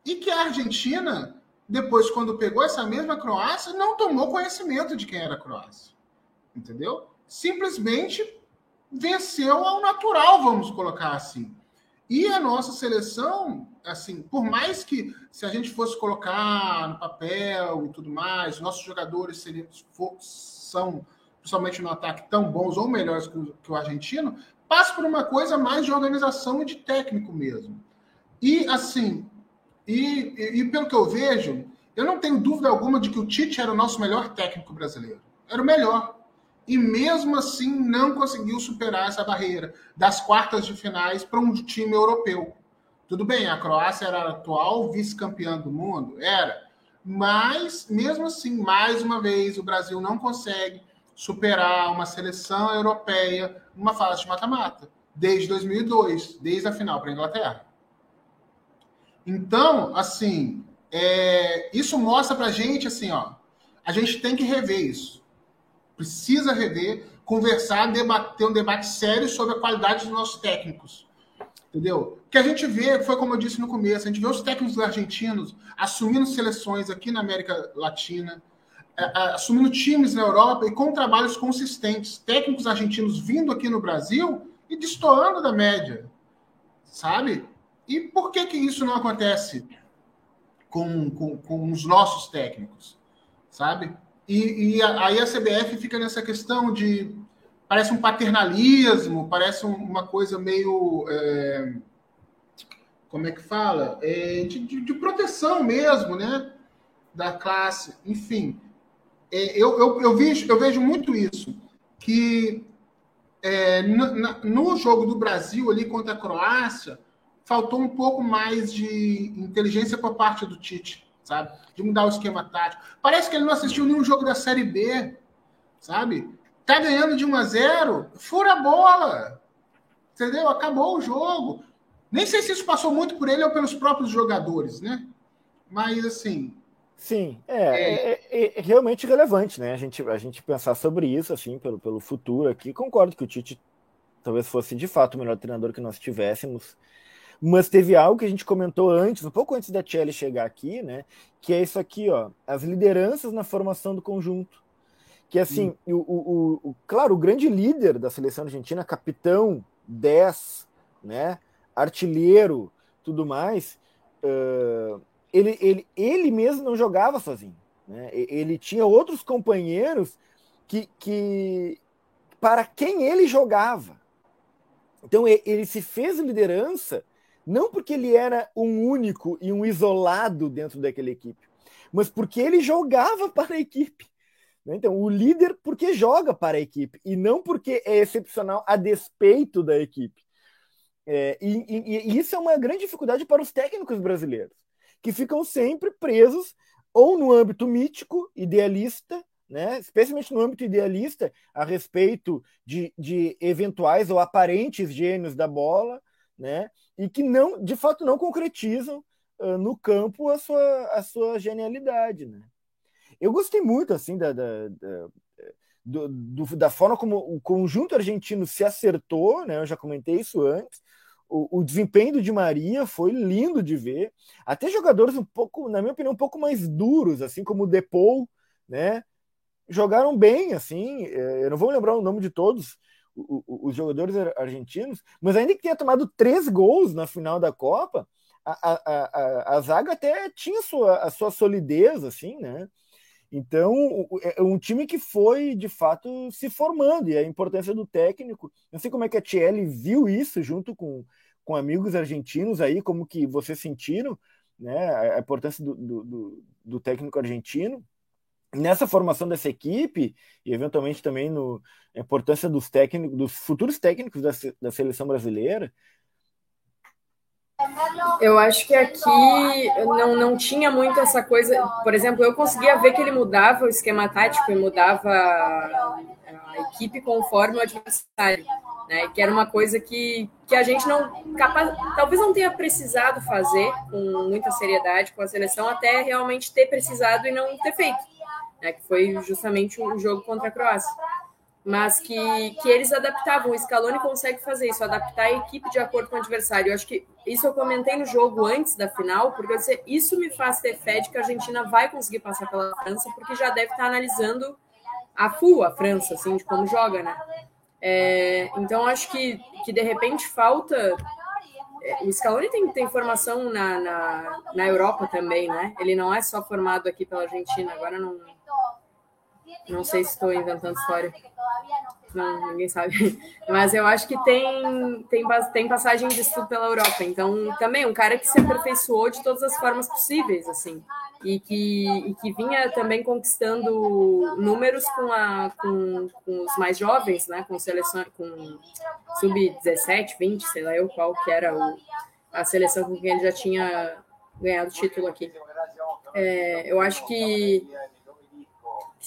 e que a Argentina, depois, quando pegou essa mesma Croácia, não tomou conhecimento de quem era a Croácia. Entendeu? Simplesmente venceu ao natural, vamos colocar assim. E a nossa seleção, assim, por mais que se a gente fosse colocar no papel e tudo mais, nossos jogadores seriam, são, principalmente no ataque, tão bons ou melhores que o, que o argentino, passa por uma coisa mais de organização e de técnico mesmo. E, assim, e, e, e pelo que eu vejo, eu não tenho dúvida alguma de que o Tite era o nosso melhor técnico brasileiro. Era o melhor e mesmo assim não conseguiu superar essa barreira das quartas de finais para um time europeu. Tudo bem, a Croácia era a atual vice-campeã do mundo, era, mas mesmo assim, mais uma vez, o Brasil não consegue superar uma seleção europeia numa fase de mata-mata, desde 2002, desde a final para a Inglaterra. Então, assim, é, isso mostra para a gente, assim, ó, a gente tem que rever isso Precisa rever, conversar, debater, ter um debate sério sobre a qualidade dos nossos técnicos. Entendeu? O que a gente vê, foi como eu disse no começo, a gente vê os técnicos argentinos assumindo seleções aqui na América Latina, assumindo times na Europa e com trabalhos consistentes. Técnicos argentinos vindo aqui no Brasil e destoando da média. Sabe? E por que, que isso não acontece com, com, com os nossos técnicos? Sabe? E, e aí a CBF fica nessa questão de. Parece um paternalismo, parece uma coisa meio. É, como é que fala? É, de, de, de, proteção mesmo, né? Da classe. Enfim, é, eu, eu, eu, vejo, eu vejo muito isso. Que é, no, no jogo do Brasil ali contra a Croácia, faltou um pouco mais de inteligência por parte do Tite sabe? De mudar o esquema tático. Parece que ele não assistiu nenhum jogo da Série B, sabe? Tá ganhando de 1 a 0, fura a bola. Entendeu? Acabou o jogo. Nem sei se isso passou muito por ele ou pelos próprios jogadores, né? Mas assim, Sim, é, é, é, é, realmente relevante, né? A gente, a gente pensar sobre isso, assim, pelo, pelo futuro aqui. Concordo que o Tite talvez fosse de fato o melhor treinador que nós tivéssemos. Mas teve algo que a gente comentou antes, um pouco antes da Tchelle chegar aqui, né? Que é isso aqui, ó, as lideranças na formação do conjunto. Que assim, o, o, o, claro, o grande líder da seleção argentina, capitão 10, né? Artilheiro, tudo mais, uh, ele, ele, ele mesmo não jogava sozinho. Né? Ele tinha outros companheiros que, que para quem ele jogava. Então ele se fez liderança Não porque ele era um único e um isolado dentro daquela equipe, mas porque ele jogava para a equipe. Né? Então, o líder porque joga para a equipe e não porque é excepcional a despeito da equipe. É, e, e, e, isso é uma grande dificuldade para os técnicos brasileiros, que ficam sempre presos ou no âmbito mítico, idealista, né? especialmente no âmbito idealista, a respeito de, de eventuais ou aparentes gênios da bola, né? e que não, de fato não concretizam uh, no campo a sua, a sua genialidade. Né? Eu gostei muito assim da, da, da do, do, da forma como o conjunto argentino se acertou, né? Eu já comentei isso antes. O, o, desempenho do Di Maria foi lindo de ver. Até jogadores um pouco, na minha opinião, um pouco mais duros, assim como o Depou, né? Jogaram bem, assim. É, eu não vou lembrar o nome de todos os jogadores argentinos, mas ainda que tenha tomado três gols na final da Copa, a, a, a, a zaga até tinha sua, a sua solidez, assim, né? Então, é um time que foi, de fato, se formando, e a importância do técnico. Não sei como é que a Thiel viu isso junto com, com amigos argentinos aí, como que vocês sentiram né, a importância do, do, do técnico argentino nessa formação dessa equipe e eventualmente também no a importância dos técnicos, dos futuros técnicos da, da seleção brasileira, eu acho que aqui não, não tinha muito essa coisa. Por exemplo, eu conseguia ver que ele mudava o esquema tático e mudava a, equipe conforme o adversário, né? Que era uma coisa que, que a gente não capaz, talvez não tenha precisado fazer com muita seriedade com a seleção até realmente ter precisado e não ter feito, né? Que foi justamente o jogo contra a Croácia mas que, que eles adaptavam. O Scaloni consegue fazer isso, adaptar a equipe de acordo com o adversário. Eu acho que isso eu comentei no jogo antes da final, porque eu disse, isso me faz ter fé de que a Argentina vai conseguir passar pela França, porque já deve estar analisando a full a França, assim, de como joga, né? É, então acho que, que de repente falta. É, o Scaloni tem, tem formação na, na, na Europa também, né? Ele não é só formado aqui pela Argentina, agora não. Não sei se estou inventando história não, ninguém sabe. Mas eu acho que tem, tem, tem passagem de estudo pela Europa. Então, também um cara que se aperfeiçoou de todas as formas possíveis, assim. E que, e que vinha também conquistando números com, a, com, com os mais jovens, né? Com seleção, com sub-17, 20, sei lá eu qual que era o, a seleção com quem ele já tinha ganhado título aqui. É, eu acho que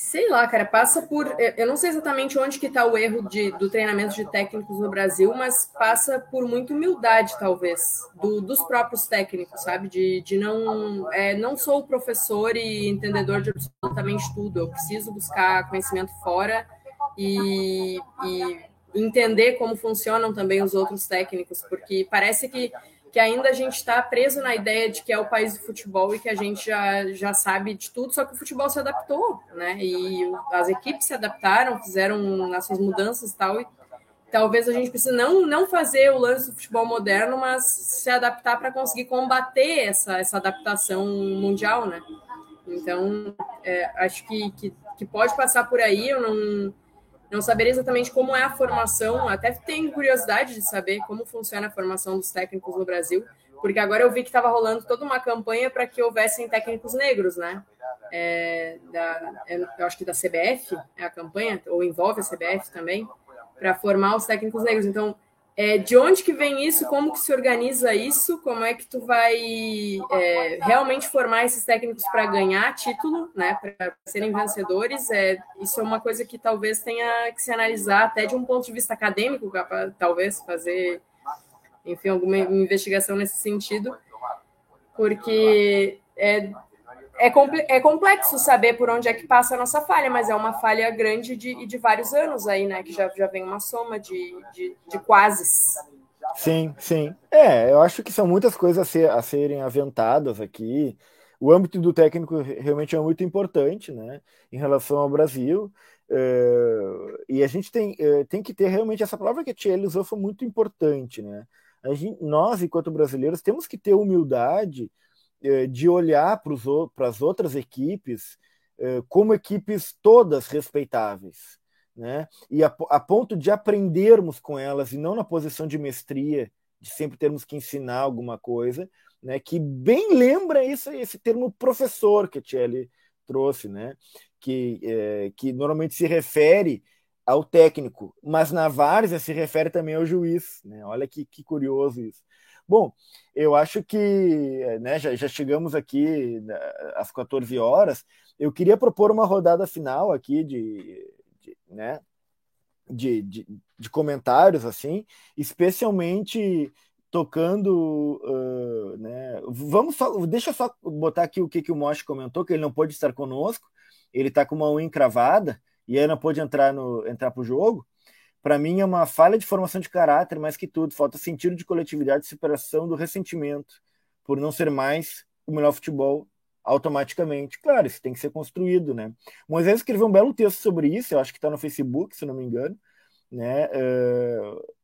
Sei lá, cara, passa por. Eu não sei exatamente onde que está o erro de, do treinamento de técnicos no Brasil, mas passa por muita humildade, talvez, do, dos próprios técnicos, sabe? De, de não. É, não sou professor e entendedor de absolutamente tudo. Eu preciso buscar conhecimento fora e, e entender como funcionam também os outros técnicos, porque parece que que ainda a gente está preso na ideia de que é o país do futebol e que a gente já, já sabe de tudo, só que o futebol se adaptou, né? E as equipes se adaptaram, fizeram as suas mudanças e tal. E talvez a gente precise não, não fazer o lance do futebol moderno, mas se adaptar para conseguir combater essa, essa adaptação mundial, né? Então, é, acho que, que, que pode passar por aí. Eu não não saberia exatamente como é a formação, até tenho curiosidade de saber como funciona a formação dos técnicos no Brasil, porque agora eu vi que estava rolando toda uma campanha para que houvessem técnicos negros, né? É, da, é, eu acho que da CBF é a campanha, ou envolve a CBF também, para formar os técnicos negros. Então, é, de onde que vem isso? Como que se organiza isso? Como é que tu vai é, realmente formar esses técnicos para ganhar título, né? Para serem vencedores? É, isso é uma coisa que talvez tenha que se analisar até de um ponto de vista acadêmico, talvez fazer, enfim, alguma investigação nesse sentido, porque é, é, é complexo saber por onde é que passa a nossa falha, mas é uma falha grande de, de vários anos aí, né? Que já, já vem uma soma de, de, de quases. Sim, sim. É, eu acho que são muitas coisas a, ser, a serem aventadas aqui. O âmbito do técnico realmente é muito importante, né? Em relação ao Brasil. Uh, e a gente tem, uh, tem que ter realmente essa palavra que a Tia usou foi muito importante, né? Gente, nós, enquanto brasileiros, temos que ter humildade de olhar para as outras equipes eh, como equipes todas respeitáveis, né? E a, a, ponto de aprendermos com elas e não na posição de mestria de sempre termos que ensinar alguma coisa, né, que bem lembra isso, esse termo professor que a Thierry trouxe, né, que, é, que normalmente se refere ao técnico, mas na várzea se refere também ao juiz. Né? Olha que, que curioso isso. Bom, eu acho que né, já, já chegamos aqui né, às 14 horas. Eu queria propor uma rodada final aqui de, de né, de, de, de, comentários, assim, especialmente tocando. Uh, né, vamos só, deixa eu só botar aqui o que, que o Mosh comentou, que ele não pôde estar conosco, ele está com uma unha encravada e aí não pôde entrar no entrar para o jogo. Para mim é uma falha de formação de caráter, mais que tudo, falta sentido de coletividade e superação do ressentimento por não ser mais o melhor futebol automaticamente. Claro, isso tem que ser construído, né? Moisés escreveu um belo texto sobre isso, eu acho que está no Facebook, se não me engano, né? Uh,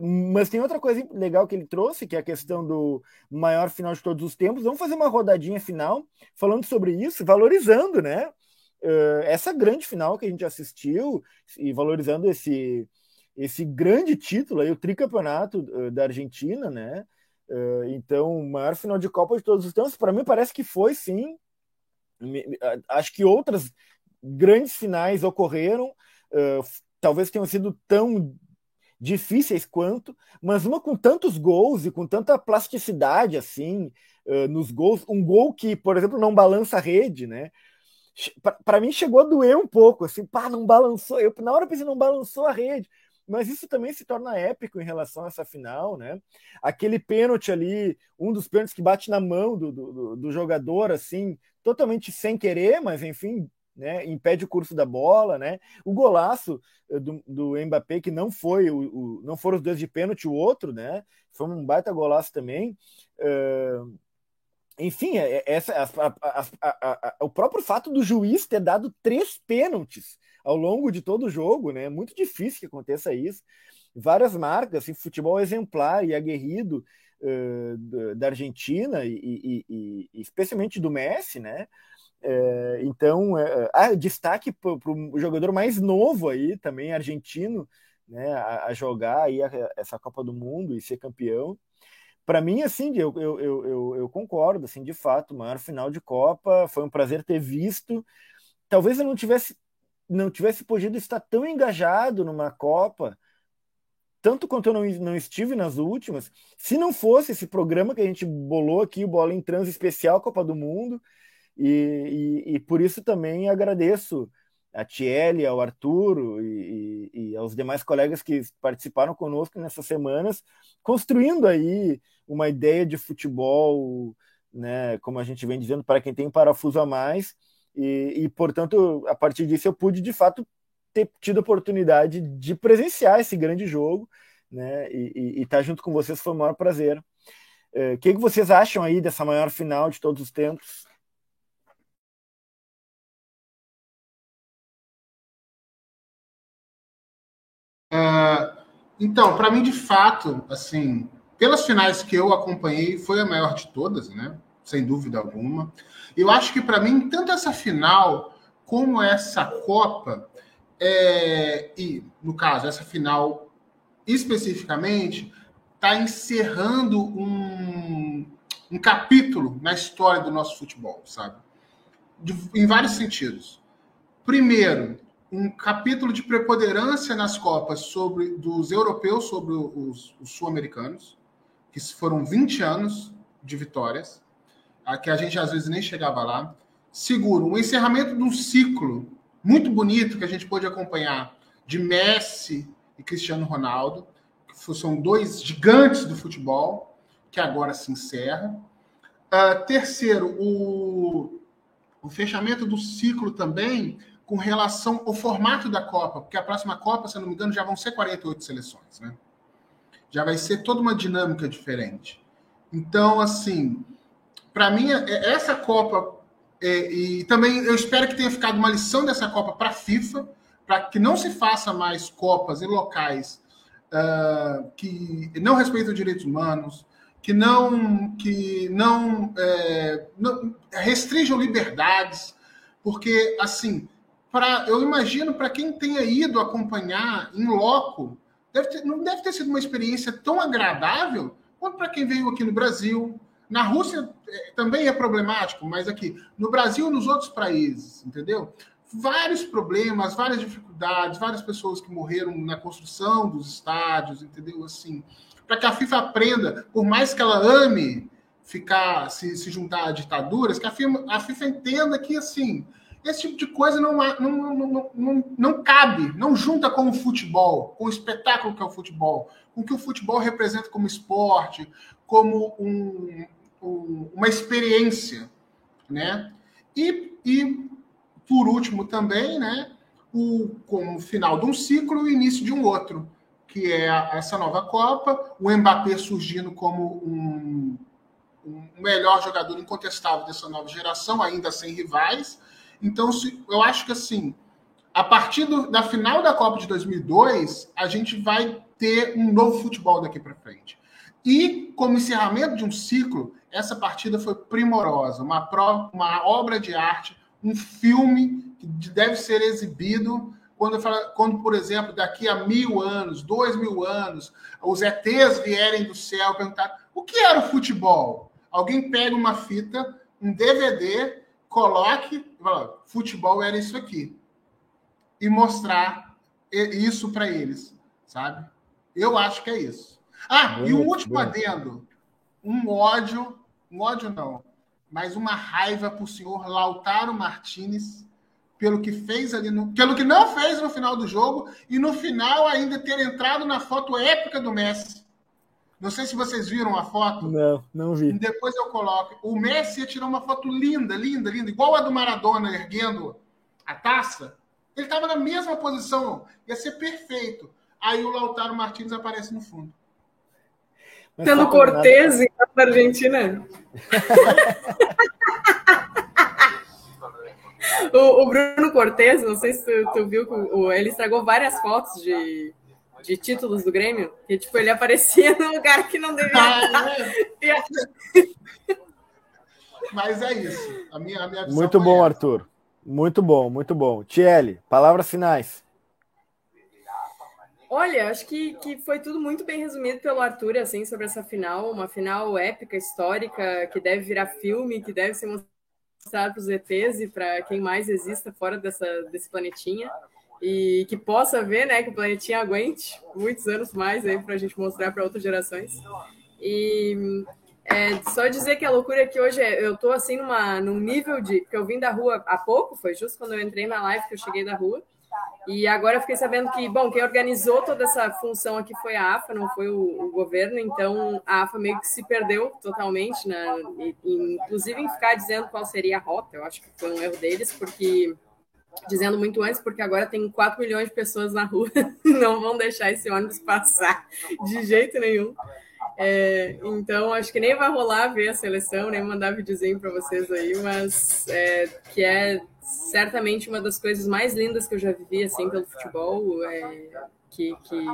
mas tem outra coisa legal que ele trouxe, que é a questão do maior final de todos os tempos. Vamos fazer uma rodadinha final falando sobre isso, valorizando, né? Uh, essa grande final que a gente assistiu e valorizando esse esse grande título aí, o tricampeonato uh, da Argentina, né? Uh, então, o maior final de Copa de todos os tempos, para mim parece que foi sim. Acho que outras grandes finais ocorreram, uh, talvez tenham sido tão difíceis quanto, mas uma com tantos gols e com tanta plasticidade assim nos gols, um gol que, por exemplo, não balança a rede, né? Para mim chegou a doer um pouco, assim, pá, não balançou. Eu na hora pensei, não balançou a rede mas isso também se torna épico em relação a essa final, né? Aquele pênalti ali, um dos pênaltis que bate na mão do, do, do jogador, assim, totalmente sem querer, mas enfim, né, impede o curso da bola, né? O golaço eh, do, do Mbappé que não foi o, o, não foram os dois de pênalti, o outro, né? Foi um baita golaço também. Uh, enfim, é, é, essa a, a, a, o próprio fato do juiz ter dado três pênaltis ao longo de todo o jogo, né? É muito difícil que aconteça isso. Várias marcas, assim, futebol exemplar e aguerrido uh, da Argentina e, e, e, especialmente do Messi, né? Então, uh, ah, destaque para o jogador mais novo aí, também argentino, né? A, a jogar aí a, essa Copa do Mundo e ser campeão para mim, assim, eu, eu, eu, eu, concordo, assim, de fato, maior final de Copa, foi um prazer ter visto. Talvez eu não tivesse não tivesse podido estar tão engajado numa Copa, tanto quanto eu não, não estive nas últimas, se não fosse esse programa que a gente bolou aqui, o Bola em Trans Especial Copa do Mundo, e, e, e por isso também agradeço a Tiele, ao Arturo e, e, aos demais colegas que participaram conosco nessas semanas, construindo aí uma ideia de futebol, né, como a gente vem dizendo, para quem tem parafuso a mais, e, e, portanto, a partir disso eu pude de fato ter tido a oportunidade de presenciar esse grande jogo, né? E, estar tá junto com vocês foi o maior prazer. O é, que, que vocês acham aí dessa maior final de todos os tempos? Uh, então, para mim, de fato, assim, pelas finais que eu acompanhei, foi a maior de todas, né? Sem dúvida alguma. Eu acho que para mim, tanto essa final como essa Copa, é, e no caso, essa final especificamente, está encerrando um, um capítulo na história do nosso futebol, sabe? De, em vários sentidos. Primeiro, um capítulo de preponderância nas Copas sobre dos europeus sobre os, os sul-americanos, que foram 20 anos de vitórias que a gente às vezes nem chegava lá. Seguro, um encerramento de um ciclo muito bonito que a gente pôde acompanhar de Messi e Cristiano Ronaldo, que são dois gigantes do futebol, que agora se encerra. Uh, terceiro, o, o fechamento do ciclo também com relação ao formato da Copa, porque a próxima Copa, se não me engano, já vão ser 48 seleções, né? Já vai ser toda uma dinâmica diferente. Então, assim, para mim, é, é essa Copa, é, e também eu espero que tenha ficado uma lição dessa Copa para a FIFA, para que não se faça mais Copas em locais uh, que não respeitam direitos humanos, que não, que não, é, não restringam liberdades, porque, assim, pra, eu imagino para quem tenha ido acompanhar em loco, deve ter, não deve ter sido uma experiência tão agradável quanto para quem veio aqui no Brasil. Na Rússia é, também é problemático, mas aqui no Brasil e nos outros países, entendeu? Vários problemas, várias dificuldades, várias pessoas que morreram na construção dos estádios, entendeu? Assim, para que a FIFA aprenda, por mais que ela ame ficar se, se juntar a ditaduras, que a FIFA, a FIFA entenda que assim esse tipo de coisa não, não, não, não, não cabe, não junta com o futebol, com o espetáculo que é o futebol, com o que o futebol representa como esporte, como um, um, uma experiência, né? E, e por último também, né, o como final de um ciclo e início de um outro, que é essa nova Copa, o Mbappé surgindo como um, melhor jogador incontestável dessa nova geração, ainda sem rivais, então, se, eu acho que assim, a partir do, da final da Copa de 2002, a gente vai ter um novo futebol daqui para frente. E, como encerramento de um ciclo, essa partida foi primorosa, uma, uma obra de arte, um filme que deve ser exibido quando, quando, por exemplo, daqui a mil anos, dois mil anos, os ETs vierem do céu perguntar o que era o futebol. Alguém pega uma fita, um DVD coloque, fala, futebol era isso aqui. E mostrar isso para eles, sabe? Eu acho que é isso. Ah, e um último adendo. Um ódio, um ódio não, mas uma raiva para o senhor Lautaro Martinez pelo que fez ali no, pelo que não fez no final do jogo e no final ainda ter entrado na foto épica do Messi. Não sei se vocês viram a foto. Não, não vi. Depois eu coloco. O Messi ia tirar uma foto linda, linda, linda, igual a do Maradona erguendo a taça. Ele estava na mesma posição, ia ser perfeito. Aí o Lautaro Martins aparece no fundo. Mas Sendo Cortez para a Argentina. o, o, Bruno Cortez, não sei se tu, tu viu, ele estragou várias fotos de de títulos do Grêmio, que tipo, ele aparecia no lugar que não devia ah, é. Mas é isso. A minha, a minha muito bom, é Arthur. Muito bom, muito bom. Tiele, palavras finais. Olha, acho que, que foi tudo muito bem resumido pelo Arthur, assim, sobre essa final, uma final épica, histórica, que deve virar filme, que deve ser mostrado para os ETs e para quem mais exista fora dessa, desse planetinha e que possa ver, né, que o planetinha aguente muitos anos mais aí para a gente mostrar para outras gerações. E é, só dizer que a loucura é que hoje é, eu tô assim numa, num nível de. Porque eu vim da rua há pouco, foi justo quando eu entrei na live que eu cheguei da rua. E agora eu fiquei sabendo que, bom, quem organizou toda essa função aqui foi a AFA, não foi o, o governo, então a AFA meio que se perdeu totalmente, né? E, inclusive em ficar dizendo qual seria a rota, eu acho que foi um erro deles, porque dizendo muito antes, porque agora tem 4 milhões de pessoas na rua, não vão deixar esse ônibus passar de jeito nenhum. É, então, acho que nem vai rolar ver a seleção, nem mandar videozinho para vocês aí, mas é, que é certamente uma das coisas mais lindas que eu já vivi assim pelo futebol. É, que, que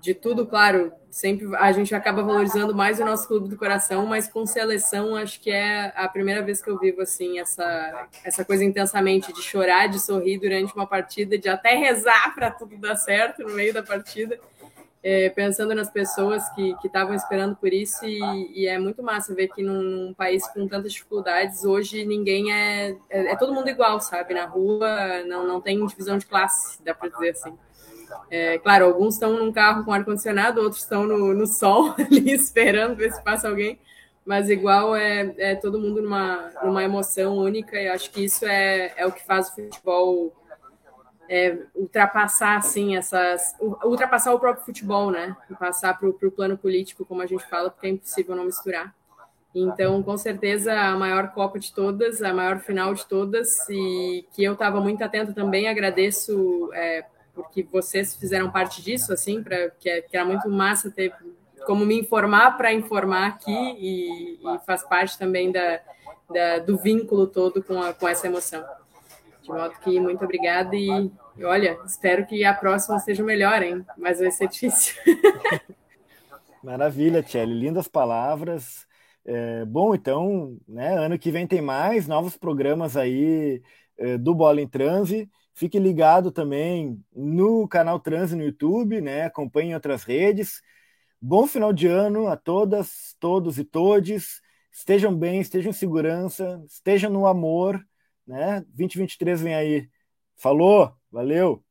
de tudo, claro, sempre a gente acaba valorizando mais o nosso clube do coração, mas com seleção acho que é a primeira vez que eu vivo assim essa essa coisa intensamente de chorar, de sorrir durante uma partida, de até rezar para tudo dar certo no meio da partida. É, pensando nas pessoas que estavam esperando por isso, e, e, é muito massa ver que num, num, país com tantas dificuldades, hoje ninguém é, é, é. todo mundo igual, sabe? Na rua não, não tem divisão de classe, dá para dizer assim. É, claro, alguns estão num carro com ar-condicionado, outros estão no, no sol ali esperando ver se passa alguém, mas igual é, é todo mundo numa, numa emoção única e acho que isso é, é o que faz o futebol é, ultrapassar assim essas ultrapassar o próprio futebol, né? E passar para o plano político, como a gente fala, porque é impossível não misturar. Então, com certeza, a maior Copa de todas, a maior final de todas, e que eu estava muito atento também. Agradeço é, porque vocês fizeram parte disso, assim, para que, é, que era muito massa ter como me informar para informar aqui e, e, faz parte também da, da, do vínculo todo com, a, com essa emoção. De modo que muito obrigada e, olha, espero que a próxima seja melhor, hein? Mas vai ser difícil. Maravilha, Tchelle, lindas palavras. É, bom, então, né, ano que vem tem mais novos programas aí é, do Bola em Transe. Fique ligado também no canal Trans no YouTube, né? Acompanhe outras redes. Bom final de ano a todas, todos e todes. Estejam bem, estejam em segurança, estejam no amor, né? 2023 vem aí. Falou, valeu.